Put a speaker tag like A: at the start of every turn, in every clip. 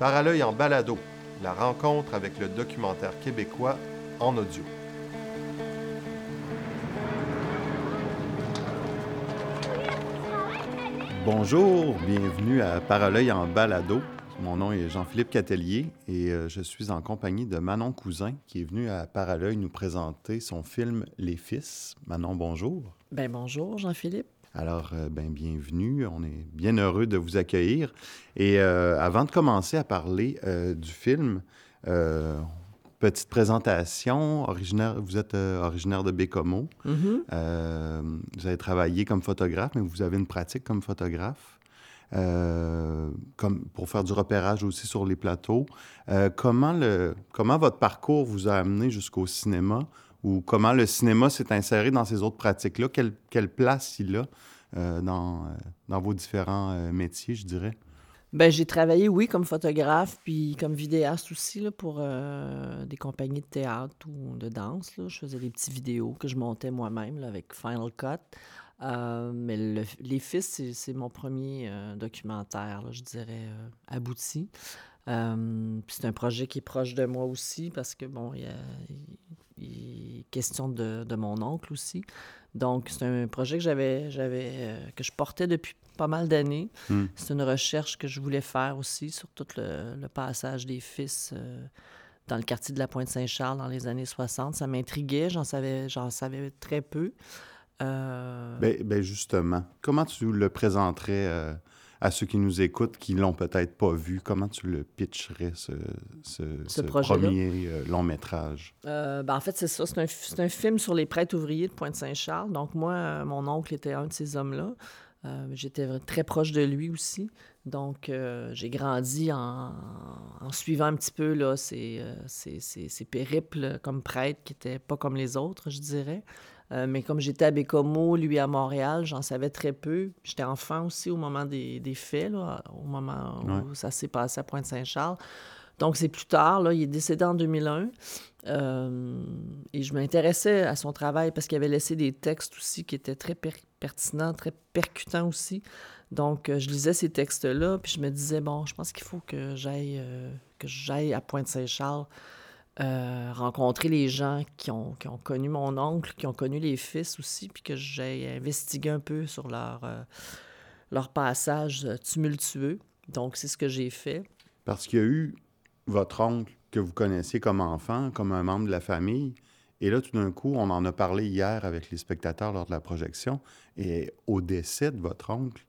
A: Par à l'œil en balado, la rencontre avec le documentaire québécois en audio. Bonjour, bienvenue à Parallèle en balado. Mon nom est Jean-Philippe Catelier et euh, je suis en compagnie de Manon Cousin qui est venu à Parallèle nous présenter son film Les Fils. Manon, bonjour.
B: Ben bonjour Jean-Philippe.
A: Alors, euh, ben, bienvenue. On est bien heureux de vous accueillir. Et euh, avant de commencer à parler du film, petite présentation. Originaire, vous êtes originaire de Bécomo.
B: Mm-hmm.
A: vous avez travaillé comme photographe, mais vous avez une pratique comme photographe. Euh, comme pour faire du repérage aussi sur les plateaux. Euh, comment, le, comment votre parcours vous a amené jusqu'au cinéma? Ou comment le cinéma s'est inséré dans ces autres pratiques-là? Quelle, quelle, place il a euh, dans, dans vos différents métiers, je dirais?
B: Ben, j'ai travaillé, oui, comme photographe, puis comme vidéaste aussi, là, pour des compagnies de théâtre ou de danse. Là. Je faisais des petites vidéos que je montais moi-même avec Final Cut. Euh, mais Les Fils, c'est mon premier euh, documentaire, je dirais, euh, abouti. c'est un projet qui est proche de moi aussi parce que, bon, il, y a, question de, de, mon oncle aussi. Donc, c'est un projet que j'avais, j'avais que je portais depuis pas mal d'années. Hmm. C'est une recherche que je voulais faire aussi sur tout le, le passage des fils dans le quartier de la Pointe-Saint-Charles dans les années 60. Ça m'intriguait, j'en savais, j'en savais très peu.
A: Euh, ben, ben, justement, comment tu le présenterais euh, à ceux qui nous écoutent, qui l'ont peut-être pas vu? Comment tu le pitcherais, ce, ce, premier euh, long métrage?
B: ben, en fait, c'est ça. C'est un, un, film sur les prêtres ouvriers de Pointe-Saint-Charles. Donc, moi, mon oncle était un de ces hommes-là. J'étais très proche de lui aussi. Donc, j'ai grandi en, en, suivant un petit peu là, ces, ces, périples comme prêtre qui n'étaient pas comme les autres, je dirais. Euh, mais comme j'étais à Bécomo, lui à Montréal, j'en savais très peu. J'étais enfant aussi au moment des, des faits, là, au moment où ça s'est passé à Pointe-Saint-Charles. Donc, c'est plus tard, là, il est décédé en 2001. Euh, et je m'intéressais à son travail parce qu'il avait laissé des textes aussi qui étaient très pertinents, très percutants aussi. Donc, euh, je lisais ces textes-là, puis je me disais, bon, je pense qu'il faut que j'aille que j'aille à Pointe-Saint-Charles euh, rencontrer les gens qui ont, qui ont, connu mon oncle, qui ont connu les fils aussi, puis que j'ai investigué un peu sur leur, euh, leur passage tumultueux. Donc, c'est ce que j'ai fait.
A: Parce qu'il y a eu votre oncle que vous connaissiez comme enfant, comme un membre de la famille. Et là, tout d'un coup, on en a parlé hier avec les spectateurs lors de la projection. Et au décès de votre oncle,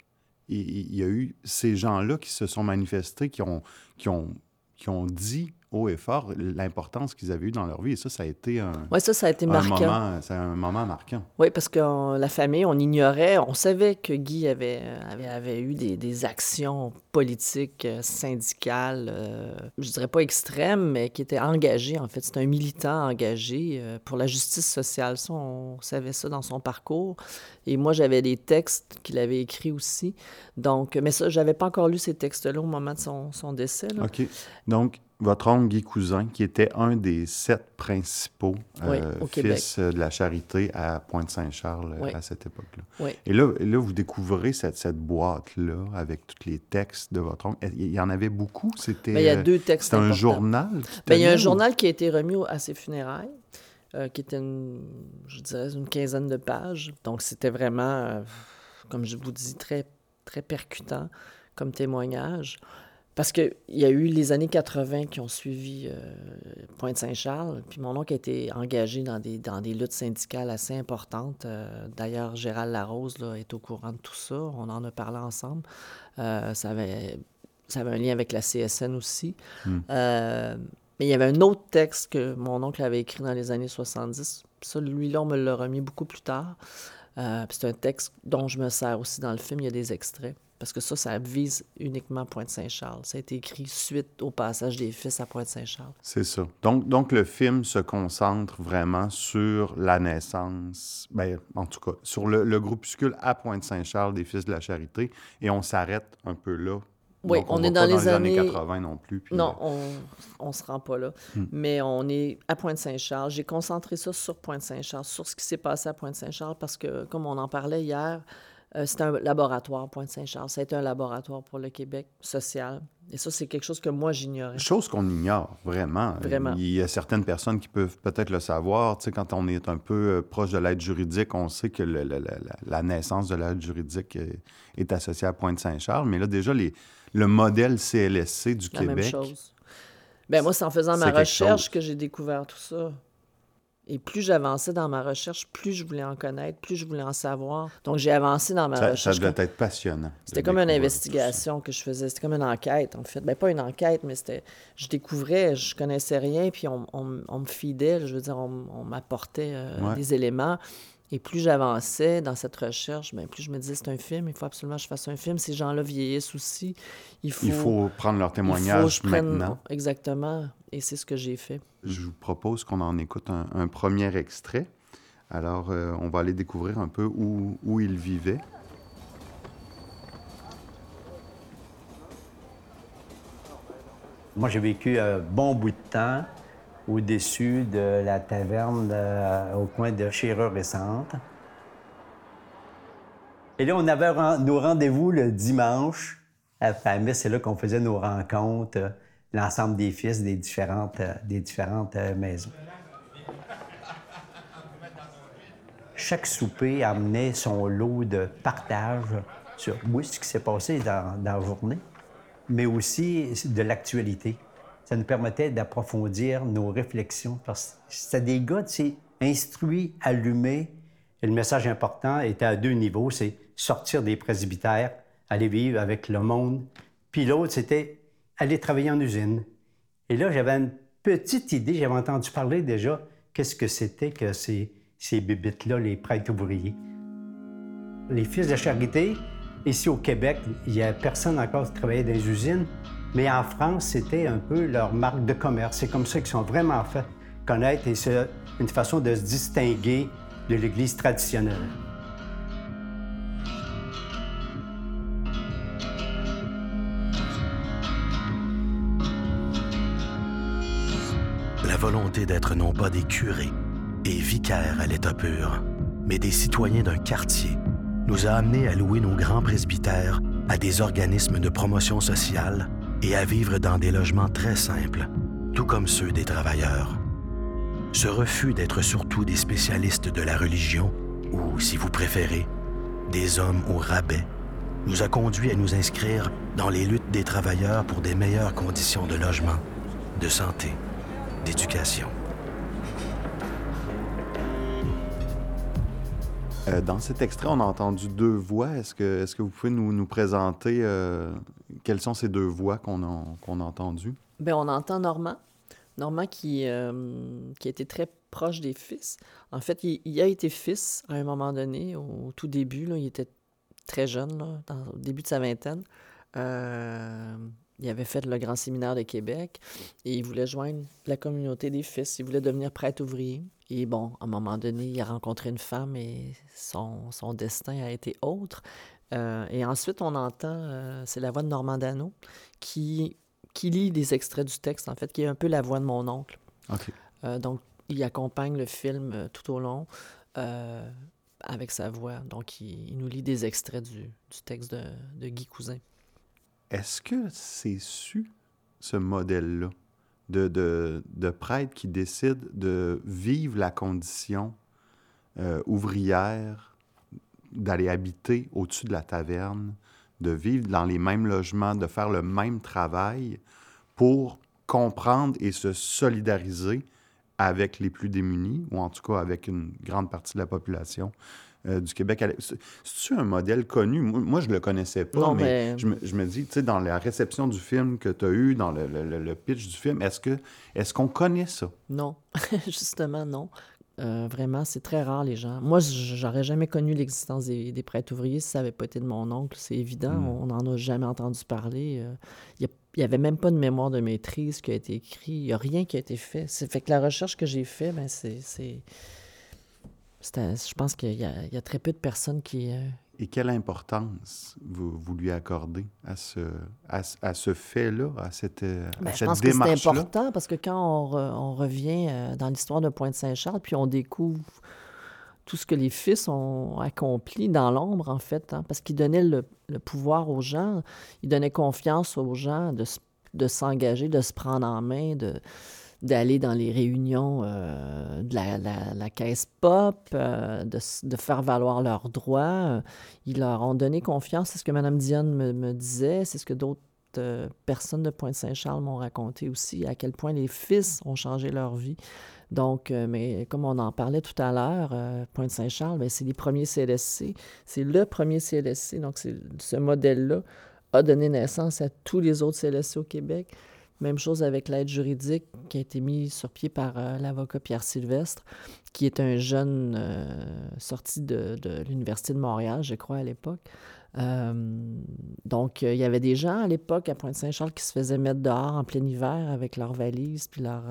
A: il, y a eu ces gens-là qui se sont manifestés, qui ont, qui ont, qui ont dit haut et fort l'importance qu'ils avaient eue dans leur vie. Et ça, ça a été un,
B: ouais, ça, ça a été marquant.
A: Moment, un moment marquant.
B: Oui, parce que la famille, on ignorait, on savait que Guy avait, avait, avait eu des, des, actions politiques, euh, syndicales, euh, je dirais pas extrêmes, mais qui étaient engagées, en fait. C'est un militant engagé euh, pour la justice sociale. Ça, on savait ça dans son parcours. Et moi, j'avais des textes qu'il avait écrits aussi. Donc, mais ça, j'avais pas encore lu ces textes-là au moment de son, son décès. Là.
A: OK. Donc, votre oncle Guy Cousin, qui était un des sept principaux euh, fils de la charité à Pointe-Saint-Charles euh, à cette époque-là. Et là, là, vous découvrez cette, cette boîte-là avec tous les textes de votre oncle. Il y en avait beaucoup?
B: C'était, ben, il y a deux textes
A: C'était un journal?
B: Ben, il y a un journal qui a été remis à ses funérailles, euh, qui était, une, je dirais, une quinzaine de pages. Donc, c'était vraiment, comme je vous dis, très, très percutant comme témoignage. Parce qu'il y a eu les années 80 qui ont suivi euh, Pointe-Saint-Charles, puis mon oncle a été engagé dans des, dans des luttes syndicales assez importantes. Euh, d'ailleurs, Gérald Larose là, est au courant de tout ça. On en a parlé ensemble. Euh, ça, avait, ça avait un lien avec la CSN aussi. Hmm. mais il y avait un autre texte que mon oncle avait écrit dans les années 70. Ça, lui-là, on me l'a remis beaucoup plus tard. c'est un texte dont je me sers aussi dans le film. Il y a des extraits parce que ça, ça vise uniquement Pointe-Saint-Charles. Ça a été écrit suite au passage des fils à Pointe-Saint-Charles.
A: C'est ça. Donc, donc, le film se concentre vraiment sur la naissance, bien, en tout cas, sur le, le groupuscule à Pointe-Saint-Charles des Fils de la Charité, et on s'arrête un peu là.
B: Oui, on, est dans, les, années...
A: 80 non plus.
B: non, on ne se rend pas là. Hmm. Mais on est à Pointe-Saint-Charles. J'ai concentré ça sur Pointe-Saint-Charles, sur ce qui s'est passé à Pointe-Saint-Charles, parce que, comme on en parlait hier, Euh, c'est un laboratoire, Pointe-Saint-Charles. C'est un laboratoire pour le Québec social. Et ça, c'est quelque chose que moi, j'ignorais.
A: Chose qu'on ignore, vraiment.
B: Vraiment.
A: Il y a certaines personnes qui peuvent peut-être le savoir. Tu sais, quand on est un peu euh, proche de l'aide juridique, on sait que le- le- le- la, la naissance de l'aide juridique est, est associée à Pointe-Saint-Charles. Mais là, déjà, les, le modèle CLSC du
B: La
A: Québec...
B: même chose. Ben moi, c'est en faisant ma recherche que j'ai découvert tout ça. Et plus j'avançais dans ma recherche, plus je voulais en connaître, plus je voulais en savoir. Donc, j'ai avancé dans ma
A: Ça, ça
B: recherche.
A: devait être passionnant.
B: C'était comme une investigation que je faisais. C'était comme une enquête, en fait. Ben, pas une enquête, mais c'était... Je découvrais, je connaissais rien, puis on, on- on me fidait, je veux dire, on, on m'apportait euh,
A: Ouais.
B: des éléments. Et plus j'avançais dans cette recherche, ben, plus je me disais, c'est un film, il faut absolument que je fasse un film. Ces gens-là vieillissent aussi. Il faut,
A: Il faut prendre leur
B: il faut que
A: témoignage
B: je prenne-
A: maintenant.
B: Exactement. Et c'est ce que j'ai fait.
A: Je vous propose qu'on en écoute un, un premier extrait. Alors, euh, on va aller découvrir un peu où, où il vivait.
C: Moi, j'ai vécu un bon bout de temps au-dessus de la taverne euh, au coin de Chéreux et Centre. Et là, on avait nos rendez-vous le dimanche. À Famille, c'est là qu'on faisait nos rencontres, euh, l'ensemble des fils des différentes, euh, des différentes euh, maisons. Chaque souper amenait son lot de partage sur oui, ce qui s'est passé dans, dans la journée, mais aussi de l'actualité. Ça nous permettait d'approfondir nos réflexions parce que c'était des gars, tu sais, instruits, allumés. Et le message important était à deux niveaux, c'est sortir des presbytères, aller vivre avec le monde. Puis l'autre, c'était aller travailler en usine. Et là, j'avais une petite idée, j'avais entendu parler déjà qu'est-ce que c'était que ces, ces bébites-là, les prêtres ouvriers. Les fils de charité, ici au Québec, il n'y a personne encore qui travaillait dans les usines, mais en France, c'était un peu leur marque de commerce. C'est comme ça qu'ils sont vraiment fait connaître et c'est une façon de se distinguer de l'Église traditionnelle.
D: Volonté d'être non pas des curés et vicaires à l'état pur, mais des citoyens d'un quartier, nous a amenés à louer nos grands presbytères à des organismes de promotion sociale et à vivre dans des logements très simples, tout comme ceux des travailleurs. Ce refus d'être surtout des spécialistes de la religion, ou, si vous préférez, des hommes au rabais, nous a conduit à nous inscrire dans les luttes des travailleurs pour des meilleures conditions de logement, de santé, d'éducation.
A: Euh, dans cet extrait, on a entendu deux voix. Est-ce que, est-ce que vous pouvez nous, nous présenter euh, quelles sont ces deux voix qu'on a, qu'on a entendues?
B: Ben, on entend Normand. Normand qui, euh, qui a été très proche des fils. En fait, il, il a été fils à un moment donné, au tout début. Là, il était très jeune, là, dans, au début de sa vingtaine. Il avait fait le Grand Séminaire de Québec et il voulait joindre la communauté des fils. Il voulait devenir prêtre ouvrier. Et bon, à un moment donné, il a rencontré une femme et son, son destin a été autre. Euh, et ensuite, on entend, euh, c'est la voix de Normand Dano qui, qui lit des extraits du texte, en fait, qui est un peu la voix de mon oncle. Euh, donc, il accompagne le film tout au long avec sa voix. Donc, il, il nous lit des extraits du, du texte de, de Guy Cousin.
A: Est-ce que c'est su, ce modèle-là, de, de, de prêtre qui décide de vivre la condition euh, ouvrière, d'aller habiter au-dessus de la taverne, de vivre dans les mêmes logements, de faire le même travail pour comprendre et se solidariser avec les plus démunis, ou en tout cas avec une grande partie de la population? Euh, du Québec. C'est- C'est-tu un modèle connu? Moi, je le connaissais pas,
B: Non,
A: mais,
B: mais-
A: Je, me, je me dis, tu sais, dans la réception du film que tu as eu, dans le, le- le- le pitch du film, est-ce qu'on connaît ça?
B: Non, justement, non. Euh, vraiment, c'est très rare, les gens. Moi, j'aurais jamais connu l'existence des, des prêtres ouvriers si ça n'avait pas été de mon oncle, c'est évident.
A: Mm.
B: On n'en a jamais entendu parler. Euh, Il n'y avait même pas de mémoire de maîtrise qui a été écrit. Il n'y a rien qui a été fait. C'est fait que la recherche que j'ai faite, ben, c'est... Je pense qu'il y, a- il y a très peu de personnes qui... euh,
A: Et quelle importance vous, vous lui accordez à ce, à, ce- à ce fait-là, à cette, euh, à
B: Ben, je
A: cette
B: pense que c'est
A: démarche-là?
B: important parce que quand on, re- on revient euh, dans l'histoire de Pointe-Saint-Charles, puis on découvre tout ce que les fils ont accompli dans l'ombre, en fait, hein, parce qu'ils donnaient le, pouvoir aux gens, ils donnaient confiance aux gens de, de s'engager, de se prendre en main, de d'aller dans les réunions euh, de la, la, caisse pop, euh, de, de, faire valoir leurs droits. Ils leur ont donné confiance. C'est ce que Mme Dionne me, me disait, c'est ce que d'autres euh, personnes de Pointe-Saint-Charles m'ont raconté aussi, à quel point les fils ont changé leur vie. Donc, mais comme on en parlait tout à l'heure, Pointe-Saint-Charles, ben, c'est les premiers CLSC. C'est le premier CLSC. Donc, ce modèle-là a donné naissance à tous les autres CLSC au Québec. Même chose avec l'aide juridique qui a été mise sur pied par euh, l'avocat Pierre Sylvestre, qui est un jeune euh, sorti de, l'Université de Montréal, je crois, à l'époque. Euh, donc, il y avait des gens à l'époque à Pointe-Saint-Charles qui se faisaient mettre dehors en plein hiver avec leurs valises puis leurs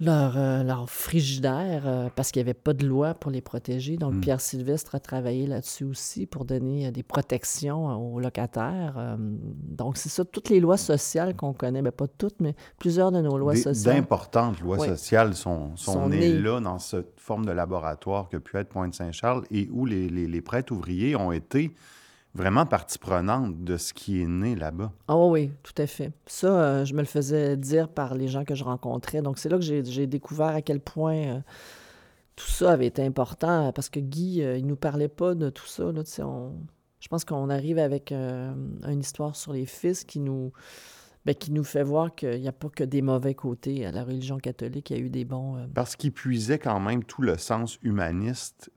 B: leur, euh, leur frigidaire euh, parce qu'il n'y avait pas de loi pour les protéger. Donc, hmm. Pierre Sylvestre a travaillé là-dessus aussi pour donner euh, des protections aux locataires. donc, c'est ça, toutes les lois sociales qu'on connaît, mais ben, pas toutes, mais plusieurs de nos lois sociales.
A: D'importantes lois sociales sont, sont, nées, là dans cette forme de laboratoire que pu être Pointe-Saint-Charles et où les, les, les prêtres ouvriers ont été vraiment partie prenante de ce qui est né là-bas.
B: Ah oui, tout à fait. Ça, euh, je me le faisais dire par les gens que je rencontrais. Donc, c'est là que j'ai découvert à quel point euh, tout ça avait été important, parce que Guy, euh, il nous parlait pas de tout ça. Là, on... Je pense qu'on arrive avec une histoire sur les fils qui nous, ben, qui nous fait voir qu'il n'y a pas que des mauvais côtés à la religion catholique, il y a eu des bons...
A: Parce qu'il puisait quand même tout le sens humaniste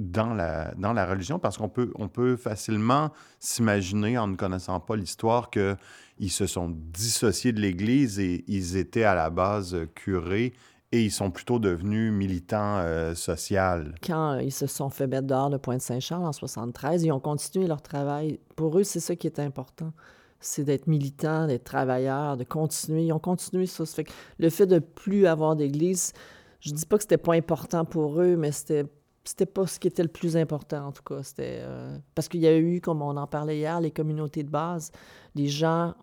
A: dans la, dans la religion parce qu'on peut, on peut facilement s'imaginer, en ne connaissant pas l'histoire, qu'ils se sont dissociés de l'Église et ils étaient à la base curés et ils sont plutôt devenus militants euh, sociaux.
B: Quand ils se sont fait mettre dehors de Pointe-Saint-Charles en 73, ils ont continué leur travail. Pour eux, c'est ça qui est important. C'est d'être militants, d'être travailleurs, de continuer. Ils ont continué ça. fait que le fait de plus avoir d'église, je dis pas que c'était pas important pour eux, mais c'était c'était pas ce qui était le plus important, en tout cas. C'était euh, parce qu'il y a eu, comme on en parlait hier, les communautés de base. Les gens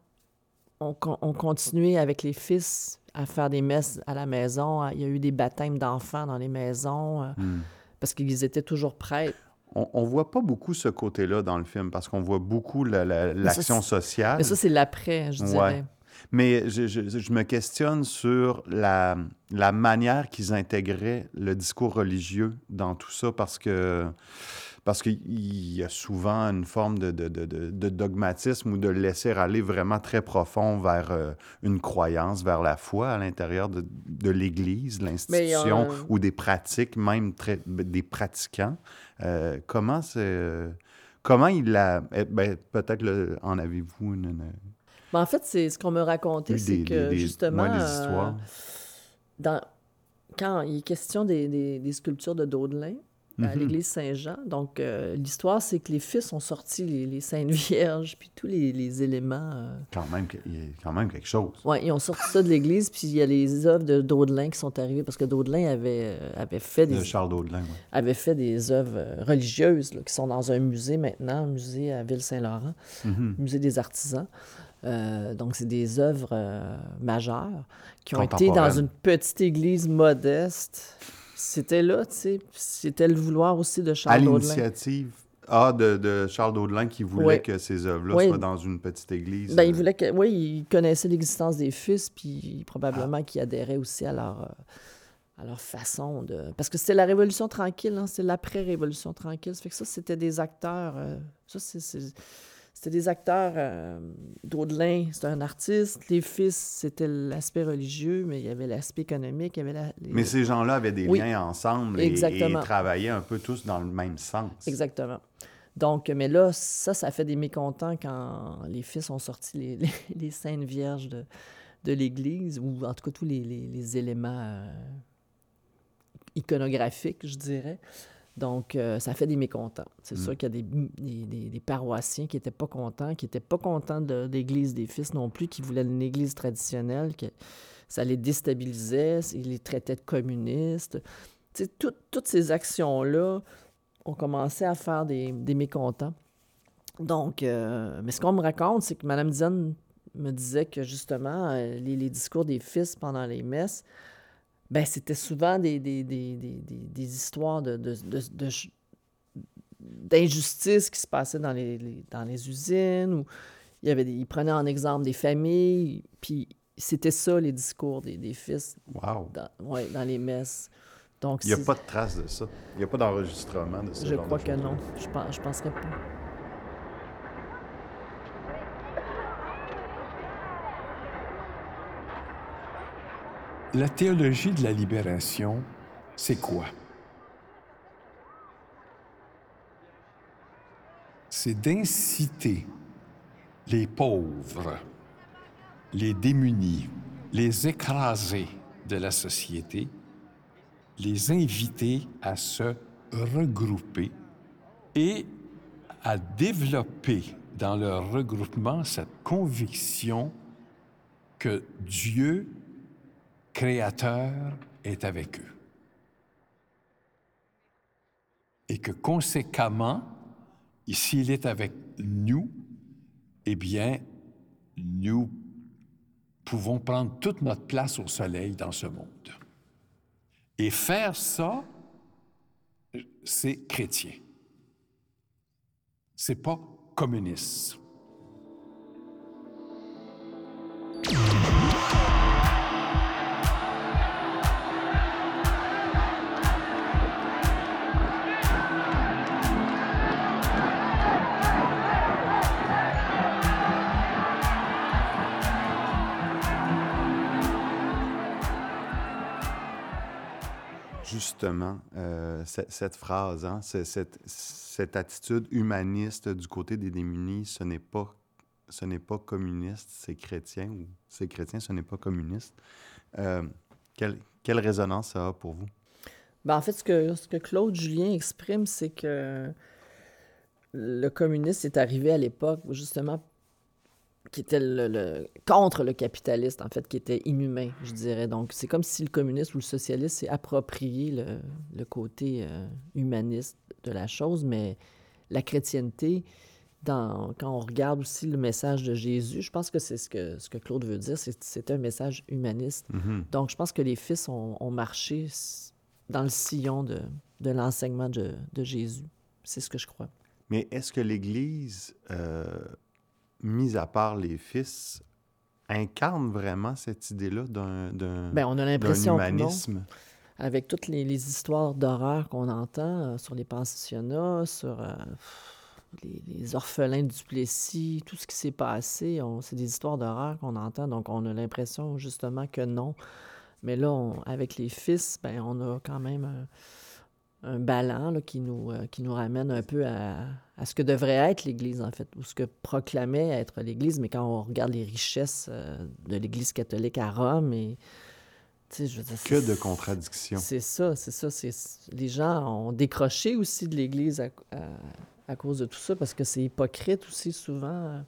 B: ont, continué avec les fils à faire des messes à la maison. Il y a eu des baptêmes d'enfants dans les maisons euh, hmm. parce qu'ils étaient toujours prêts.
A: On, ne voit pas beaucoup ce côté-là dans le film parce qu'on voit beaucoup l'action sociale.
B: Mais ça, c'est l'après, je dirais.
A: Mais je, me questionne sur la, la manière qu'ils intégraient le discours religieux dans tout ça parce que parce qu'il y a souvent une forme de, de, de, dogmatisme ou de laisser aller vraiment très profond vers euh, une croyance, vers la foi à l'intérieur de, l'Église, l'institution ou des pratiques, même très, des pratiquants. Euh, comment c'est... comment il a... Eh, ben, peut-être en avez-vous une,
B: ben, en fait, c'est ce qu'on me racontait, c'est que justement, euh, dans, quand il est question des, des, sculptures de Daudelin, à mhm. l'église Saint-Jean. Donc, euh, l'histoire, c'est que les fils ont sorti les, les Saintes Vierges, puis tous les, les éléments. Euh,
A: quand, même, il y a quand même quelque chose.
B: Oui, ils ont sorti ça de l'église, puis il y a les œuvres de Daudelin qui sont arrivées, parce que Daudelin avait, avait fait des.
A: De Charles Daudelin, oui.
B: Avait fait des œuvres religieuses, qui sont dans un musée maintenant, un musée à Ville-Saint-Laurent, mhm. musée des artisans. Euh, donc, c'est des œuvres euh, majeures qui ont été dans une petite église modeste. C'était là, tu sais. C'était le vouloir aussi de Charles Daudelin. À
A: l'initiative ah, de, Charles Daudelin qui voulait que ces œuvres-là soient dans une petite église.
B: Ben, il euh. voulait que, oui, il connaissait l'existence des fils, puis probablement qu'il adhérait aussi à leur, à leur façon de... Parce que c'était la Révolution tranquille, hein, c'était l'après-Révolution tranquille. Ça fait que ça, c'était des acteurs... ça, c'est c'était des acteurs. Euh, Daudelin, c'était un artiste. Les fils, c'était l'aspect religieux, mais il y avait l'aspect économique. Il y avait
A: Mais ces gens-là avaient des liens ensemble et, travaillaient un peu tous dans le même sens.
B: Exactement. Donc, mais là, ça, ça fait des mécontents quand les fils ont sorti les, les, Saintes Vierges de, de l'Église, ou en tout cas tous les, les éléments euh, iconographiques, je dirais. Donc, euh, ça fait des mécontents. C'est mm. sûr qu'il y a des, des, paroissiens qui n'étaient pas contents, qui n'étaient pas contents de, l'Église des Fils non plus, qui voulaient une Église traditionnelle, que ça les déstabilisait, ils les traitaient de communistes. toutes ces actions-là ont commencé à faire des, mécontents. Donc, euh, mais ce qu'on me raconte, c'est que Mme Diane me disait que justement, euh, les, les, discours des fils pendant les messes, Ben, c'était souvent des, des, des, des, des histoires de, de, de, d'injustice qui se passaient dans les, dans les usines. Ou il, y avait il prenait en exemple des familles, puis c'était ça les discours des, des fils
A: wow.
B: dans, ouais, dans les messes. Donc,
A: il n'y a pas de trace de ça. Il n'y a pas d'enregistrement de ça.
B: Je crois que non. Je ne penserais pas.
E: La théologie de la libération, c'est quoi? C'est d'inciter les pauvres, les démunis, les écrasés de la société, les inviter à se regrouper et à développer dans leur regroupement cette conviction que Dieu Créateur est avec eux. Et que conséquemment, s'il est avec nous, eh bien, nous pouvons prendre toute notre place au soleil dans ce monde. Et faire ça, c'est chrétien. C'est pas communiste.
A: Justement euh, cette, phrase, hein, cette, attitude humaniste du côté des démunis, ce n'est pas, ce n'est pas communiste, c'est chrétien, ou c'est chrétien, ce n'est pas communiste. Euh, quelle, quelle, résonance ça a pour vous?
B: Ben, en fait, ce que, ce que Claude Julien exprime, c'est que le communisme est arrivé à l'époque, justement, qui était le, contre le capitaliste, en fait, qui était inhumain, je dirais. Donc, c'est comme si le communiste ou le socialiste s'est approprié le, le côté euh, humaniste de la chose, mais la chrétienté, dans, quand on regarde aussi le message de Jésus, je pense que c'est ce que, ce que Claude veut dire, c'est un message humaniste. Mm-hmm. Donc, je pense que les fils ont, ont marché dans le sillon de, de l'enseignement de, de, Jésus. C'est ce que je crois.
A: Mais est-ce que l'Église... Euh mis à part les fils, incarne vraiment cette idée-là d'un,
B: ben, on a l'impression humanisme? Avec toutes les, histoires d'horreur qu'on entend euh, sur les pensionnats, sur euh, les, orphelins du Plessis, tout ce qui s'est passé, c'est des histoires d'horreur qu'on entend, donc on a l'impression justement que non. Mais là, avec les fils, ben, on a quand même... Euh, un ballon qui, nous, euh, qui nous ramène un peu à, ce que devrait être l'Église, en fait, ou ce que proclamait être l'Église. Mais quand on regarde les richesses euh, de l'Église catholique à Rome, et,
A: je que de contradictions.
B: C'est ça, c'est ça. Les gens ont décroché aussi de l'Église à, cause de tout ça, parce que c'est hypocrite aussi souvent.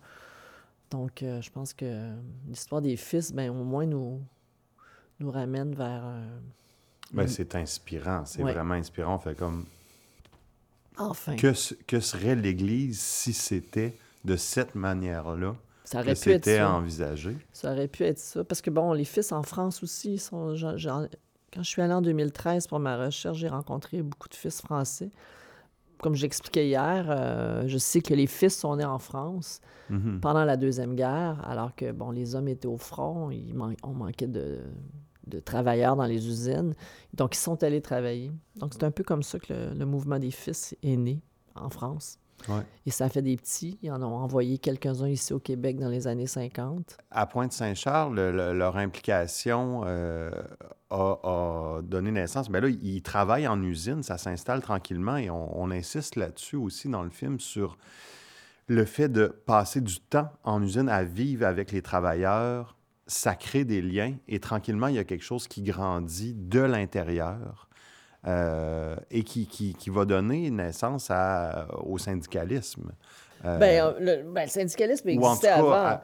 B: Donc, euh, je pense que l'histoire des fils, ben, au moins, nous, nous ramène vers
A: ben, mm. C'est inspirant, c'est vraiment inspirant. fait comme.
B: Enfin.
A: Que, que serait l'Église si c'était de cette manière-là
B: ça aurait
A: que c'était envisagé?
B: Ça aurait pu être ça. Parce que, bon, les fils en France aussi, sont, quand je suis allée en 2013 pour ma recherche, j'ai rencontré beaucoup de fils français. Comme j'expliquais hier, euh, je sais que les fils sont nés en France mm-hmm. pendant la Deuxième Guerre, alors que, bon, les hommes étaient au front, ils on manquait de, de travailleurs dans les usines. Donc, ils sont allés travailler. Donc, c'est un peu comme ça que le, mouvement des fils est né en France. Et ça fait des petits. Ils en ont envoyé quelques-uns ici au Québec dans les années 50.
A: À Pointe-Saint-Charles, leur implication euh, a, donné naissance. Mais là, ils travaillent en usine, ça s'installe tranquillement et on, on insiste là-dessus aussi dans le film sur le fait de passer du temps en usine à vivre avec les travailleurs, ça crée des liens et tranquillement, il y a quelque chose qui grandit de l'intérieur euh, et qui, qui, qui, va donner naissance à, au syndicalisme.
B: Euh, ben, le, ben, le, syndicalisme existait avant.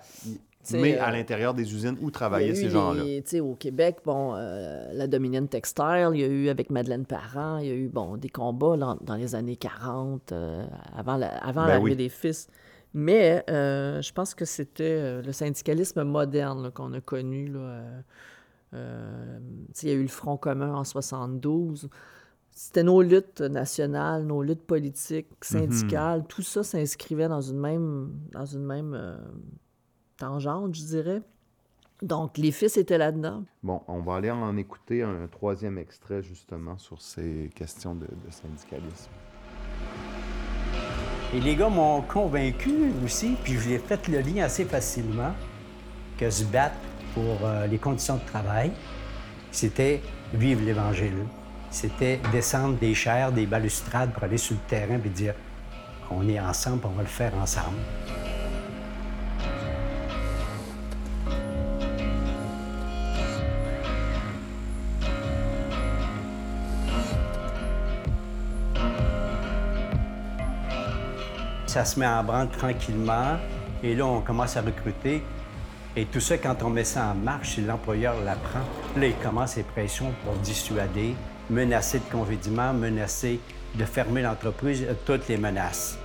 A: mais à euh, l'intérieur des usines où travaillaient ces gens-là.
B: Au Québec, bon, la Dominion Textile, il y a eu avec Madeleine Parent, il y a eu bon, des combats dans, les années 40, avant avant ben l'arrivée des fils. Mais euh, je pense que c'était euh, le syndicalisme moderne qu'on a connu là, Euh, il y a eu le Front commun en 72. C'était nos luttes nationales, nos luttes politiques, syndicales. Tout ça s'inscrivait dans une même, dans une même euh, tangente, je dirais. Donc, les fils étaient là-dedans.
A: Bon, on va aller en écouter un troisième extrait, justement, sur ces questions de, de syndicalisme.
C: Et les gars m'ont convaincu aussi, puis je l'ai fait le lien assez facilement, que se battre pour euh, les conditions de travail, c'était vivre l'Évangile. C'était descendre des chairs, des balustrades pour aller sur le terrain et dire on est ensemble, on va le faire ensemble. Ça se met en branle tranquillement et là, on commence à recruter. Et tout ça, quand on met ça en marche, l'employeur l'apprend, là, il commence les pressions pour dissuader, menacer de congédiement, menacer de fermer l'entreprise, toutes les menaces.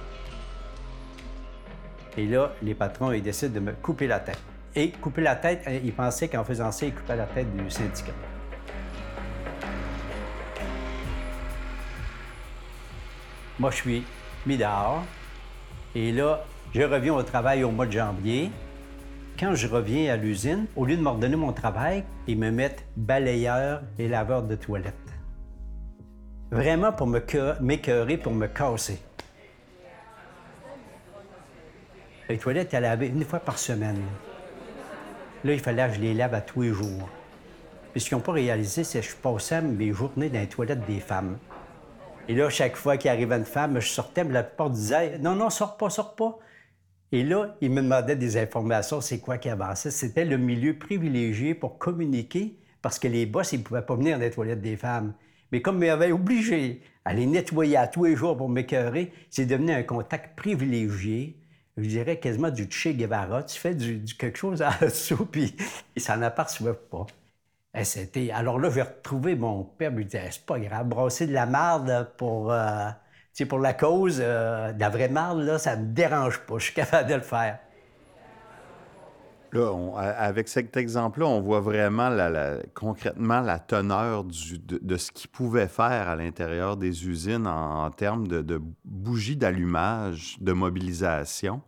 C: Et là, les patrons, ils décident de me couper la tête. Et couper la tête, euh, ils pensaient qu'en faisant ça, ils coupaient la tête du syndicat. Moi, je suis mis dehors. Et là, je reviens au travail au mois de janvier. Quand je reviens à l'usine, au lieu de m'ordonner mon travail, ils me mettent balayeur et laveur de toilettes. Vraiment pour m'écœurer, pour me casser. Les toilettes, elles lavaient une fois par semaine. Là, il fallait que je les lave à tous les jours. Puis ce qu'ils n'ont pas réalisé, c'est que je passais mes journées dans les toilettes des femmes. Et là, chaque fois qu'il arrivait une femme, je sortais, mais la plupart disaient Non, non, sors pas, sors pas. Et là, ils me demandaient des informations, c'est quoi qui avançait. C'était le milieu privilégié pour communiquer, parce que les boss, ils ne pouvaient pas venir dans les toilettes des femmes. Mais comme ils m'avaient obligé à les nettoyer à tous les jours pour m'écœurer, c'est devenu un contact privilégié. Je dirais quasiment du Che Guevara. Tu fais du, quelque chose à dessous, puis ils s'en aperçoivent pas. C'était... Alors là, j'ai retrouvé mon père, me disait, c'est pas grave, brasser de la marde pour, euh, pour la cause, euh, de la vraie marde, là, ça me dérange pas, je suis capable de le faire.
A: Là, avec cet exemple-là, on voit vraiment concrètement la teneur de, ce qu'ils pouvaient faire à l'intérieur des usines en, termes de, bougies d'allumage, de mobilisation,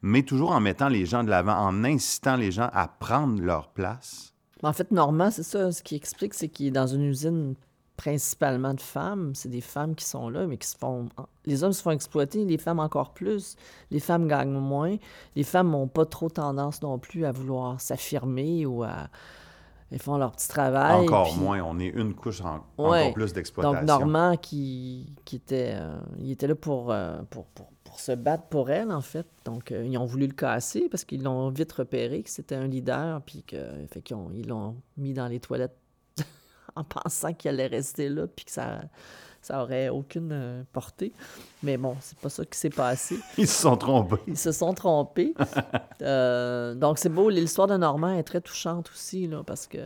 A: mais toujours en mettant les gens de l'avant, en incitant les gens à prendre leur place.
B: En fait, Normand, c'est ça, ce qui explique, c'est qu'il est dans une usine principalement de femmes. C'est des femmes qui sont là, mais qui se font. Les hommes se font exploiter, les femmes encore plus. Les femmes gagnent moins. Les femmes n'ont pas trop tendance non plus à vouloir s'affirmer ou à. Elles font leur petit travail.
A: Encore moins. On est une couche encore plus d'exploitation.
B: Donc, Normand, qui, qui était, euh, il était là pour, euh, pour, pour, se battre pour elle, en fait. Donc, euh, ils ont voulu le casser parce qu'ils l'ont vite repéré que c'était un leader, puis qu'ils ils l'ont mis dans les toilettes en pensant qu'il allait rester là, puis que ça, ça aurait aucune euh, portée. Mais bon, c'est pas ça qui s'est passé.
A: Ils se sont trompés.
B: Ils se sont trompés. Euh, donc, c'est beau. L'histoire de Normand est très touchante aussi, là, parce que,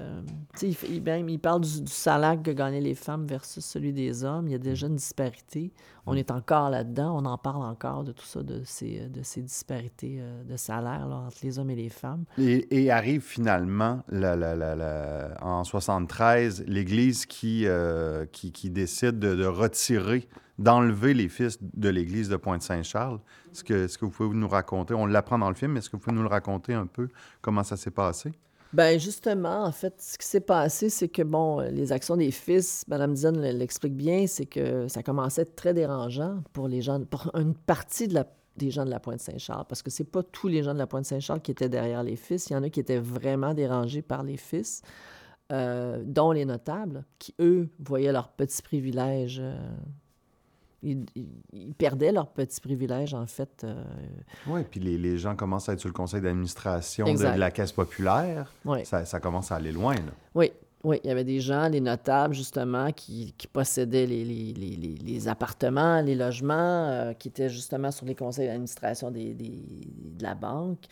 B: tu sais, il, il, parle du, salaire que gagnaient les femmes versus celui des hommes. Il y a déjà une disparité. On est encore là-dedans. On en parle encore de tout ça, de ces, de ces disparités euh, de salaire là, entre les hommes et les femmes.
A: Et, arrive finalement, la, la, la, en 73, l'Église qui, qui, qui, décide de, de retirer d'enlever les fils de l'église de Pointe-Saint-Charles. Est-ce que, est que vous pouvez nous raconter, on l'apprend dans le film, mais est-ce que vous pouvez nous le raconter un peu, comment ça s'est passé?
B: Ben justement, en fait, ce qui s'est passé, c'est que, bon, les actions des fils, Mme Diane l'explique bien, c'est que ça commençait à être très dérangeant pour les gens, pour une partie des gens de la Pointe-Saint-Charles, parce que c'est pas tous les gens de la Pointe-Saint-Charles qui étaient derrière les fils. Il y en a qui étaient vraiment dérangés par les fils, euh, dont les notables, qui, eux, voyaient leurs petits privilèges euh, ils, perdaient leurs petits privilèges, en fait. Euh,
A: oui, puis les, les, gens commencent à être sur le conseil d'administration de, la Caisse populaire. Ça, ça, commence à aller loin, là.
B: Oui, oui, il y avait des gens, des notables, justement, qui, qui possédaient les, les, les, appartements, les logements, euh, qui étaient justement sur les conseils d'administration des, des, de la banque.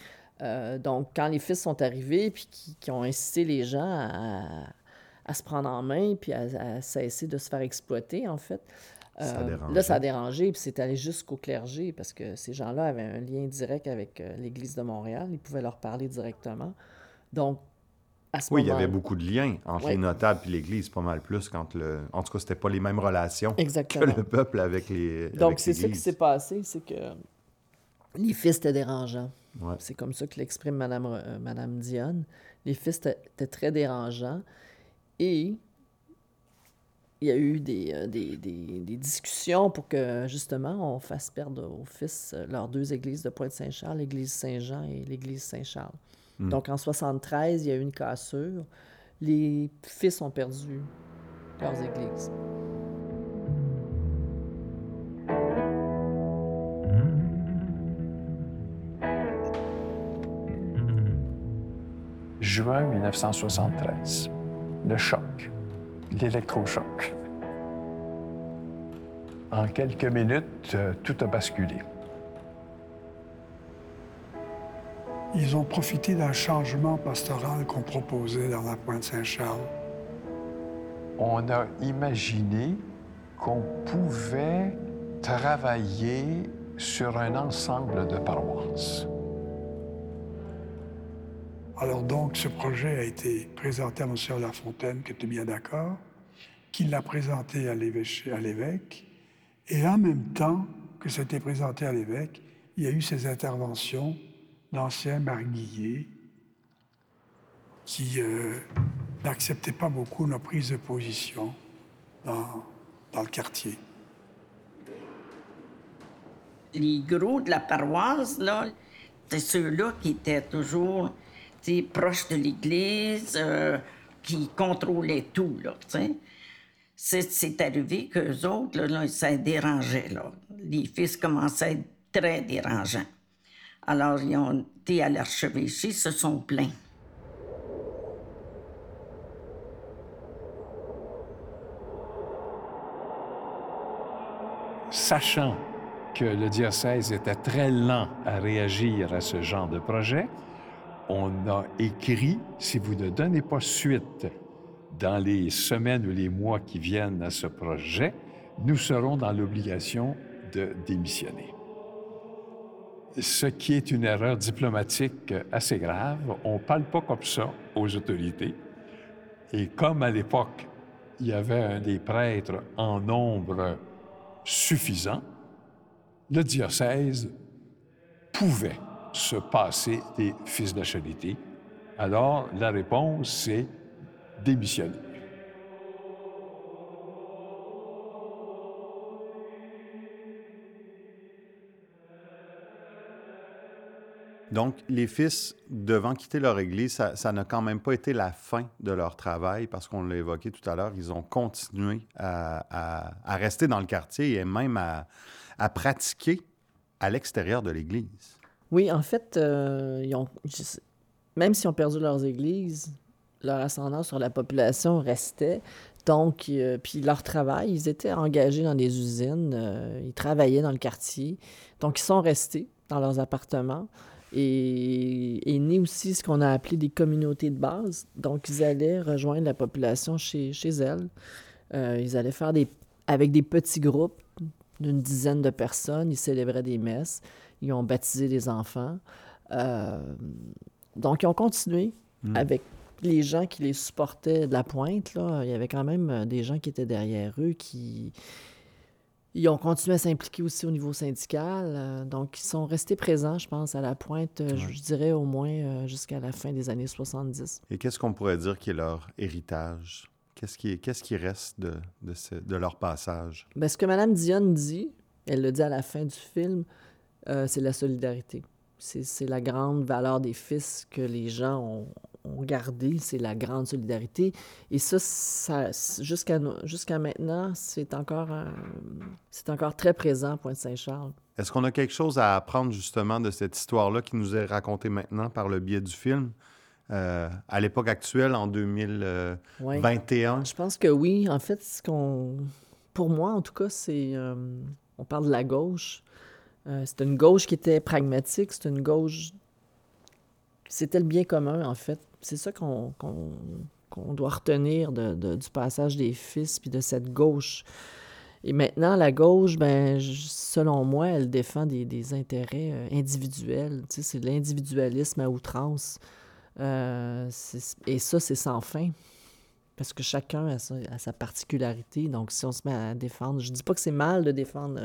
B: Euh, donc, quand les fils sont arrivés, puis qui, qui ont incité les gens à, à, se prendre en main, puis à, à, cesser de se faire exploiter, en fait, euh, là, ça a dérangé, puis c'est allé jusqu'au clergé, parce que ces gens-là avaient un lien direct avec euh, l'Église de Montréal. Ils pouvaient leur parler directement. Donc, à ce
A: Oui, il y avait beaucoup de liens entre les notables et l'Église, pas mal plus quand le... En tout cas, c'était pas les mêmes relations que
B: Exactement.
A: le peuple avec les
B: Donc, c'est ça qui s'est passé, c'est que les fils étaient dérangeants.
A: Ouais.
B: C'est comme ça que l'exprime Madame, euh, Madame Dionne. Les fils étaient très dérangeants. Et il y a eu des, euh, des, des- des discussions pour que, justement, on fasse perdre aux fils euh, leurs deux églises de Pointe-Saint-Charles, l'église Saint-Jean et l'église Saint-Charles. Donc, en 73, il y a eu une cassure. Les fils ont perdu leurs églises.
E: Juin 1973. Le choc, l'électrochoc. En quelques minutes, euh, tout a basculé.
F: Ils ont profité d'un changement pastoral qu'on proposait dans la Pointe-Saint-Charles.
E: On a imaginé qu'on pouvait travailler sur un ensemble de paroisses.
F: Alors donc, ce projet a été présenté à M. Lafontaine, qui était bien d'accord, qui l'a présenté à l'évêque, et en même temps que c'était présenté à l'évêque, il y a eu ces interventions d'anciens marguilliers qui euh, n'acceptaient pas beaucoup nos prises de position dans, dans le quartier.
G: les gros de la paroisse, là, c'est ceux-là qui étaient toujours proches de l'Église, euh, qui contrôlaient tout, là. C'est, c'est arrivé qu'eux autres, là, là, ça dérangeait, là. Les fils commençaient à être très dérangeants. Alors, ils ont été à l'archevêché, se sont plaints.
E: Sachant que le diocèse était très lent à réagir à ce genre de projet, on a écrit, si vous ne donnez pas suite dans les semaines ou les mois qui viennent à ce projet, nous serons dans l'obligation de démissionner. Ce qui est une erreur diplomatique assez grave. On ne parle pas comme ça aux autorités. Et comme à l'époque, il y avait un des prêtres en nombre suffisant, le diocèse pouvait se passer des fils de. Alors, la réponse, c'est démissionner.
A: Donc, les fils, devant quitter leur église, ça n'a quand même pas été la fin de leur travail, parce qu'on l'a évoqué tout à l'heure, ils ont continué à, rester dans le quartier et même à pratiquer à l'extérieur de l'église.
B: Oui, en fait, euh, ils ont, même s'ils ont perdu leurs églises, leur ascendance sur la population restait. Donc, euh, puis leur travail, ils étaient engagés dans des usines, euh, ils travaillaient dans le quartier. Donc, ils sont restés dans leurs appartements. Et est né aussi ce qu'on a appelé des communautés de base. Donc, ils allaient rejoindre la population chez, chez elles. Ils allaient faire des, avec des petits groupes d'une dizaine de personnes. Ils célébraient des messes. Ils ont baptisé des enfants. Euh, donc, ils ont continué avec les gens qui les supportaient de la pointe. Là. Il y avait quand même euh, des gens qui étaient derrière eux qui. Ils ont continué à s'impliquer aussi au niveau syndical. euh, donc, ils sont restés présents, je pense, à la pointe, je- dirais au moins jusqu'à la fin des années 70.
A: Et qu'est-ce qu'on pourrait dire qui est leur héritage? Qu'est-ce qui, reste de, de, ce- de leur passage?
B: Ben, ce que Mme Dionne dit, elle le dit à la fin du film, euh, c'est la solidarité. C'est la grande valeur des fils que les gens ont, ont gardé, c'est la grande solidarité. Et ça, ça jusqu'à maintenant, c'est encore, c'est encore très présent à Pointe-Saint-Charles.
A: Est-ce qu'on a quelque chose à apprendre justement de cette histoire-là qui nous est racontée maintenant par le biais du film? Euh, à l'époque actuelle, en 2021,
B: Ouais. Je pense que oui. En fait, ce qu'on, pour moi, en tout cas, c'est, euh, on parle de la gauche. Euh, c'est une gauche qui était pragmatique. C'est une gauche, c'était le bien commun, en fait. C'est ça qu'on, doit retenir de, du passage des fils puis de cette gauche. Et maintenant, la gauche, ben, selon moi, elle défend des, des intérêts euh, individuels. Tu sais, c'est l'individualisme à outrance. Euh, et ça, c'est sans fin. Parce que chacun a sa, particularité. Donc, si on se met à défendre, je dis pas que c'est mal de défendre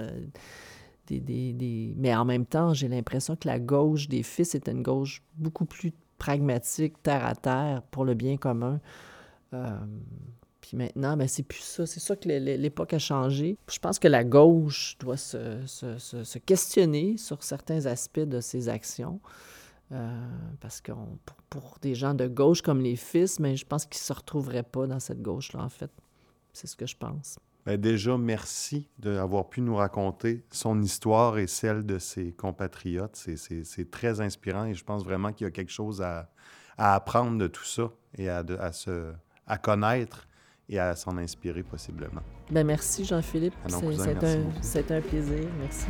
B: Mais en même temps, j'ai l'impression que la gauche des fils est une gauche beaucoup plus pragmatique, terre à terre, pour le bien commun. Euh, puis maintenant, ben, c'est plus ça. C'est ça que l'époque a changé. Je pense que la gauche doit se, se, se, questionner sur certains aspects de ses actions. Euh, parce que pour, pour, des gens de gauche comme les fils, mais je pense qu'ils ne se retrouveraient pas dans cette gauche-là, en fait. C'est ce que je pense.
A: Bien, déjà, merci d'avoir pu nous raconter son histoire et celle de ses compatriotes. C'est très inspirant et je pense vraiment qu'il y a quelque chose à, à, apprendre de tout ça et à, à, se, à connaître et à s'en inspirer possiblement.
B: Bien, merci Jean-Philippe. C'est un, un plaisir. Merci.